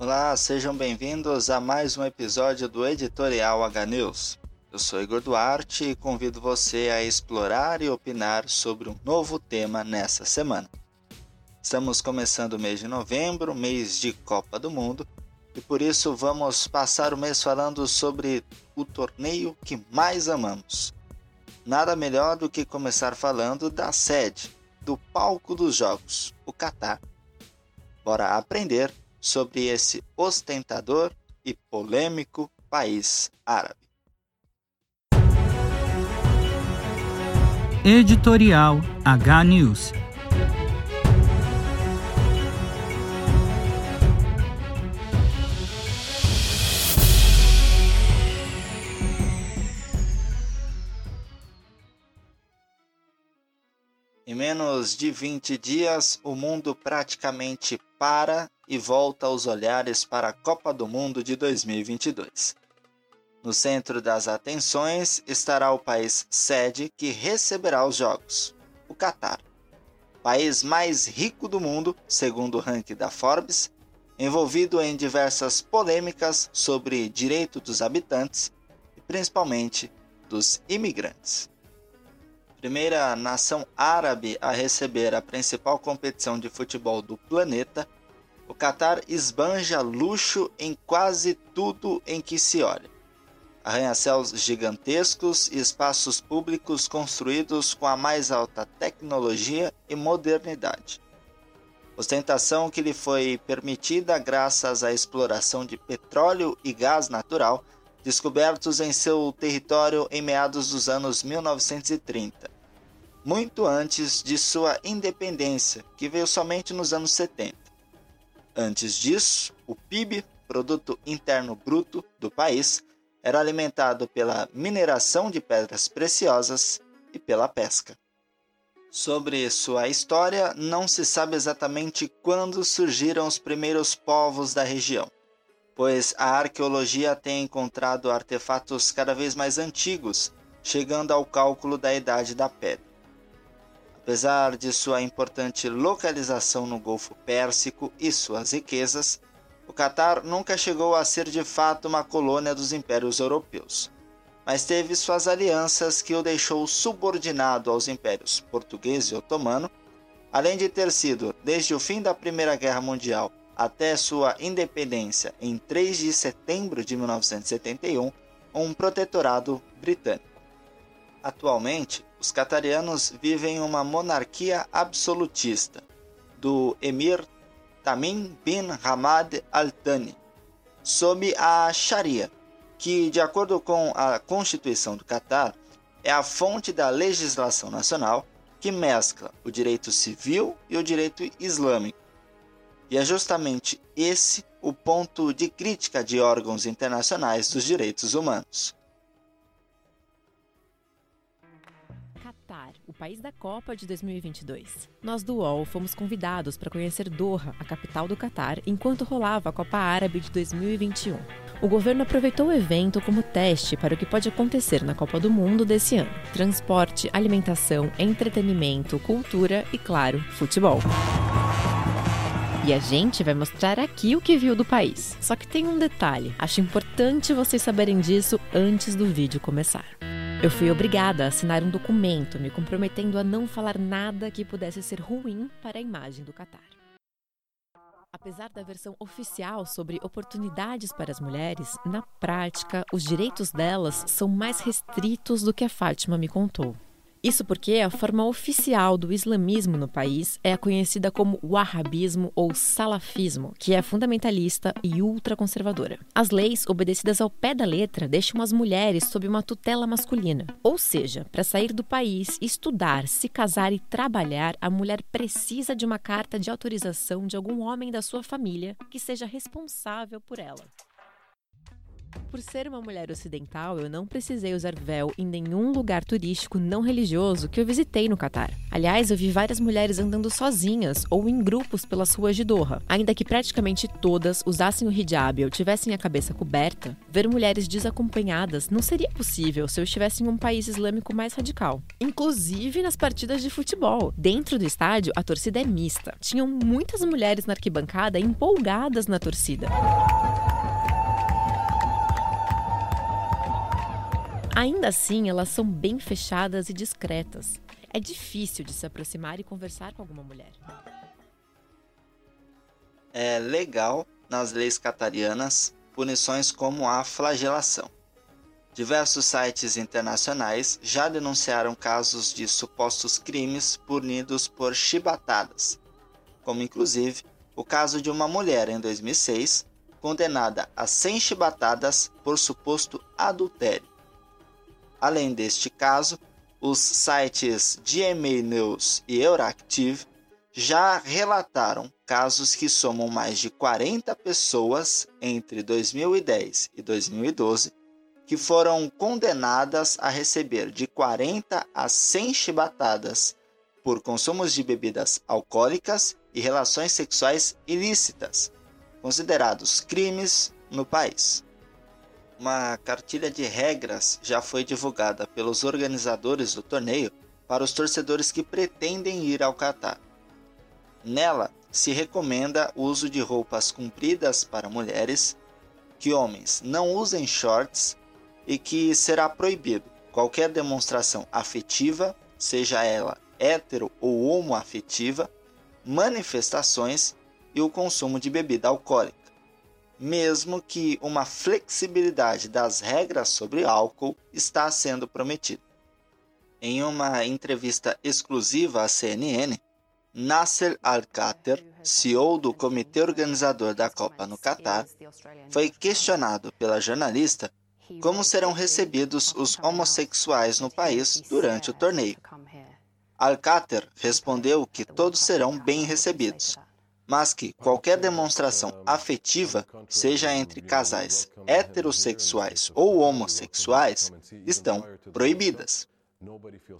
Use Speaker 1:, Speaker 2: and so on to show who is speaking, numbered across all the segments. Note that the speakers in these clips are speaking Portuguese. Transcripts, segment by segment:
Speaker 1: Olá, sejam bem-vindos a mais um episódio do Editorial H News. Eu sou Igor Duarte e convido você a explorar e opinar sobre um novo tema nessa semana. Estamos começando o mês de novembro, mês de Copa do Mundo, e por isso vamos passar o mês falando sobre o torneio que mais amamos. Nada melhor do que começar falando da sede, do palco dos jogos, o Catar. Bora aprender sobre esse ostentador e polêmico país árabe.
Speaker 2: Editorial H News
Speaker 1: menos de 20 dias, o mundo praticamente para e volta os olhares para a Copa do Mundo de 2022. No centro das atenções estará o país sede que receberá os Jogos, o Catar. País mais rico do mundo, segundo o ranking da Forbes, envolvido em diversas polêmicas sobre direito dos habitantes e principalmente dos imigrantes primeira nação árabe a receber a principal competição de futebol do planeta, o Catar esbanja luxo em quase tudo em que se olha. Arranha-céus gigantescos e espaços públicos construídos com a mais alta tecnologia e modernidade. Ostentação que lhe foi permitida graças à exploração de petróleo e gás natural descobertos em seu território em meados dos anos 1930, muito antes de sua independência, que veio somente nos anos 70. Antes disso, o PIB, Produto Interno Bruto, do país, era alimentado pela mineração de pedras preciosas e pela pesca. Sobre sua história, não se sabe exatamente quando surgiram os primeiros povos da região pois a arqueologia tem encontrado artefatos cada vez mais antigos, chegando ao cálculo da Idade da Pedra. Apesar de sua importante localização no Golfo Pérsico e suas riquezas, o Catar nunca chegou a ser de fato uma colônia dos impérios europeus, mas teve suas alianças que o deixou subordinado aos impérios português e otomano, além de ter sido, desde o fim da Primeira Guerra Mundial até sua independência em 3 de setembro de 1971, um protetorado britânico. Atualmente, os catarianos vivem uma monarquia absolutista do emir Tamim bin Hamad Al Thani, sob a Sharia, que, de acordo com a Constituição do Catar, é a fonte da legislação nacional que mescla o direito civil e o direito islâmico e é justamente esse o ponto de crítica de órgãos internacionais dos direitos humanos.
Speaker 3: Catar, o país da Copa de 2022. Nós do UOL fomos convidados para conhecer Doha, a capital do Catar, enquanto rolava a Copa Árabe de 2021. O governo aproveitou o evento como teste para o que pode acontecer na Copa do Mundo desse ano: transporte, alimentação, entretenimento, cultura e, claro, futebol. E a gente vai mostrar aqui o que viu do país. Só que tem um detalhe: acho importante vocês saberem disso antes do vídeo começar. Eu fui obrigada a assinar um documento me comprometendo a não falar nada que pudesse ser ruim para a imagem do Catar. Apesar da versão oficial sobre oportunidades para as mulheres, na prática, os direitos delas são mais restritos do que a Fátima me contou. Isso porque a forma oficial do islamismo no país é a conhecida como wahhabismo ou salafismo, que é fundamentalista e ultraconservadora. As leis obedecidas ao pé da letra deixam as mulheres sob uma tutela masculina. Ou seja, para sair do país, estudar, se casar e trabalhar, a mulher precisa de uma carta de autorização de algum homem da sua família que seja responsável por ela. Por ser uma mulher ocidental, eu não precisei usar véu em nenhum lugar turístico não religioso que eu visitei no Catar. Aliás, eu vi várias mulheres andando sozinhas ou em grupos pelas ruas de Doha. Ainda que praticamente todas usassem o hijab ou tivessem a cabeça coberta, ver mulheres desacompanhadas não seria possível se eu estivesse em um país islâmico mais radical. Inclusive nas partidas de futebol. Dentro do estádio, a torcida é mista. Tinham muitas mulheres na arquibancada empolgadas na torcida. Ainda assim, elas são bem fechadas e discretas. É difícil de se aproximar e conversar com alguma mulher.
Speaker 1: É legal nas leis catarianas punições como a flagelação. Diversos sites internacionais já denunciaram casos de supostos crimes punidos por chibatadas, como inclusive o caso de uma mulher em 2006 condenada a 100 chibatadas por suposto adultério. Além deste caso, os sites GMA News e Euractiv já relataram casos que somam mais de 40 pessoas entre 2010 e 2012 que foram condenadas a receber de 40 a 100 chibatadas por consumos de bebidas alcoólicas e relações sexuais ilícitas, considerados crimes no país uma cartilha de regras já foi divulgada pelos organizadores do torneio para os torcedores que pretendem ir ao Catar. Nela se recomenda o uso de roupas compridas para mulheres, que homens não usem shorts e que será proibido qualquer demonstração afetiva, seja ela hétero ou homoafetiva, manifestações e o consumo de bebida alcoólica mesmo que uma flexibilidade das regras sobre álcool está sendo prometida. Em uma entrevista exclusiva à CNN, Nasser Al-Khater, CEO do comitê organizador da Copa no Catar, foi questionado pela jornalista como serão recebidos os homossexuais no país durante o torneio. Al-Khater respondeu que todos serão bem recebidos, mas que qualquer demonstração afetiva, seja entre casais heterossexuais ou homossexuais, estão proibidas.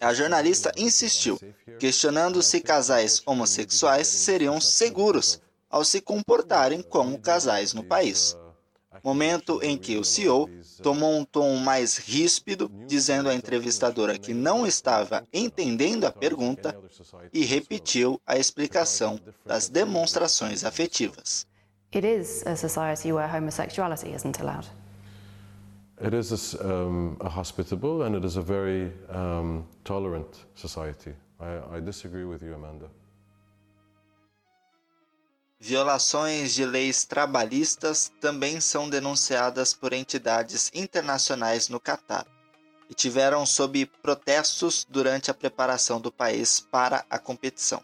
Speaker 1: A jornalista insistiu, questionando se casais homossexuais seriam seguros ao se comportarem como casais no país momento em que o CEO tomou um tom mais ríspido, dizendo à entrevistadora que não estava entendendo a pergunta e repetiu a explicação das demonstrações afetivas. It is a society where homosexuality isn't allowed. It is a, um, a hospitable and it is a very um, tolerant society. I, I disagree with you, Amanda. Violações de leis trabalhistas também são denunciadas por entidades internacionais no Catar e tiveram sob protestos durante a preparação do país para a competição.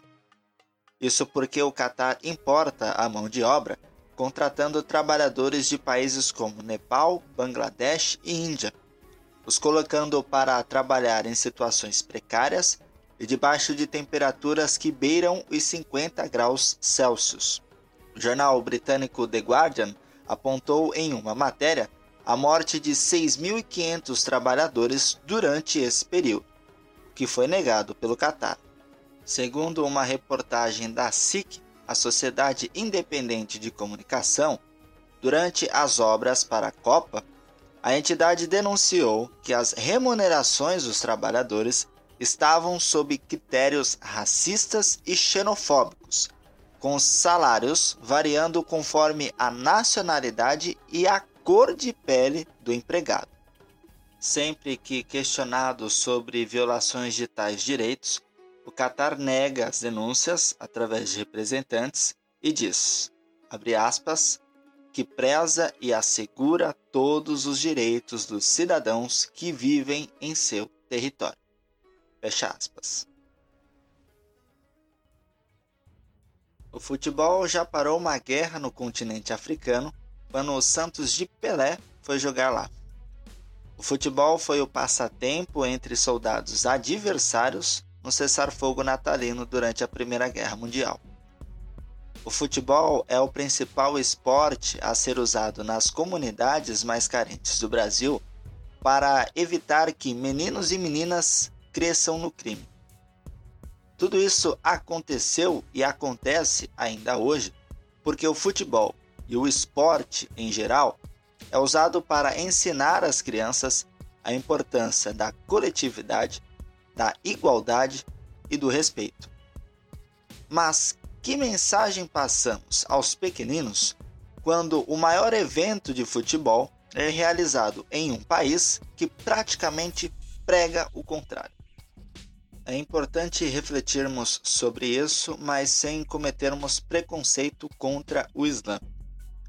Speaker 1: Isso porque o Catar importa a mão de obra, contratando trabalhadores de países como Nepal, Bangladesh e Índia, os colocando para trabalhar em situações precárias e debaixo de temperaturas que beiram os 50 graus Celsius. O jornal britânico The Guardian apontou em uma matéria a morte de 6.500 trabalhadores durante esse período, que foi negado pelo Catar. Segundo uma reportagem da SIC, a Sociedade Independente de Comunicação, durante as obras para a Copa, a entidade denunciou que as remunerações dos trabalhadores estavam sob critérios racistas e xenofóbicos, com salários variando conforme a nacionalidade e a cor de pele do empregado. Sempre que questionado sobre violações de tais direitos, o Qatar nega as denúncias através de representantes e diz, abre aspas, que preza e assegura todos os direitos dos cidadãos que vivem em seu território. Fecha aspas. O futebol já parou uma guerra no continente africano quando o Santos de Pelé foi jogar lá. O futebol foi o passatempo entre soldados adversários no cessar-fogo natalino durante a Primeira Guerra Mundial. o futebol é o principal esporte a ser usado nas comunidades mais carentes do Brasil para evitar que meninos e meninas cresçam no crime. Tudo isso aconteceu e acontece ainda hoje porque o futebol e o esporte em geral é usado para ensinar às crianças a importância da coletividade, da igualdade e do respeito. Mas que mensagem passamos aos pequeninos quando o maior evento de futebol é realizado em um país que praticamente prega o contrário? É importante refletirmos sobre isso, mas sem cometermos preconceito contra o Islã,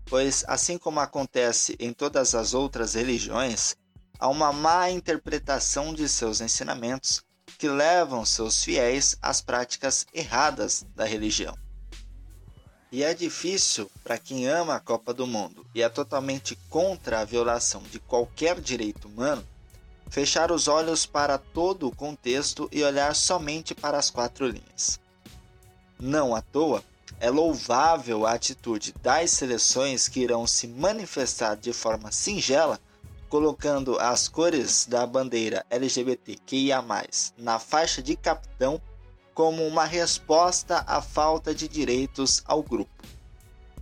Speaker 1: pois, assim como acontece em todas as outras religiões, há uma má interpretação de seus ensinamentos que levam seus fiéis às práticas erradas da religião. E é difícil para quem ama a Copa do Mundo e é totalmente contra a violação de qualquer direito humano fechar os olhos para todo o contexto e olhar somente para as quatro linhas. Não à toa, é louvável a atitude das seleções que irão se manifestar de forma singela, colocando as cores da bandeira LGBTQIA, na faixa de capitão, como uma resposta à falta de direitos ao grupo.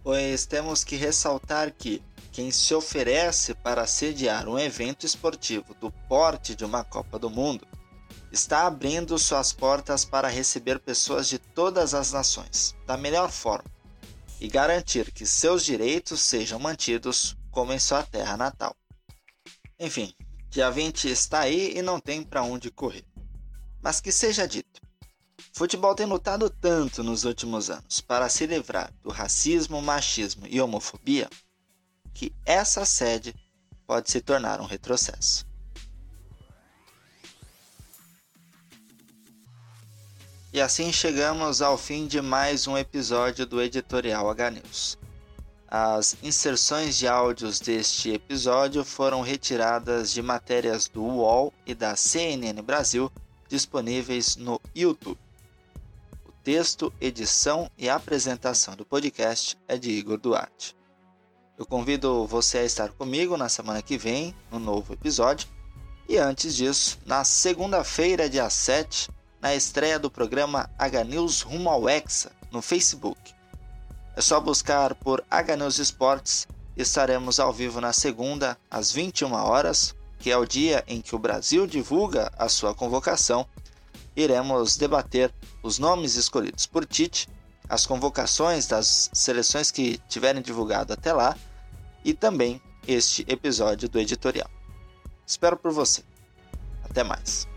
Speaker 1: Pois temos que ressaltar que, quem se oferece para sediar um evento esportivo do porte de uma Copa do Mundo está abrindo suas portas para receber pessoas de todas as nações, da melhor forma, e garantir que seus direitos sejam mantidos como em sua terra natal. Enfim, dia 20 está aí e não tem para onde correr. Mas que seja dito, futebol tem lutado tanto nos últimos anos para se livrar do racismo, machismo e homofobia que essa sede pode se tornar um retrocesso. E assim chegamos ao fim de mais um episódio do Editorial H News. As inserções de áudios deste episódio foram retiradas de matérias do UOL e da CNN Brasil disponíveis no YouTube. O texto, edição e apresentação do podcast é de Igor Duarte. Eu convido você a estar comigo na semana que vem, no novo episódio. E antes disso, na segunda-feira, dia 7, na estreia do programa H News Rumo ao Hexa no Facebook. É só buscar por H News Esportes e estaremos ao vivo na segunda, às 21 horas, que é o dia em que o Brasil divulga a sua convocação. Iremos debater os nomes escolhidos por Tite as convocações das seleções que tiverem divulgado até lá e também este episódio do editorial. Espero por você. Até mais.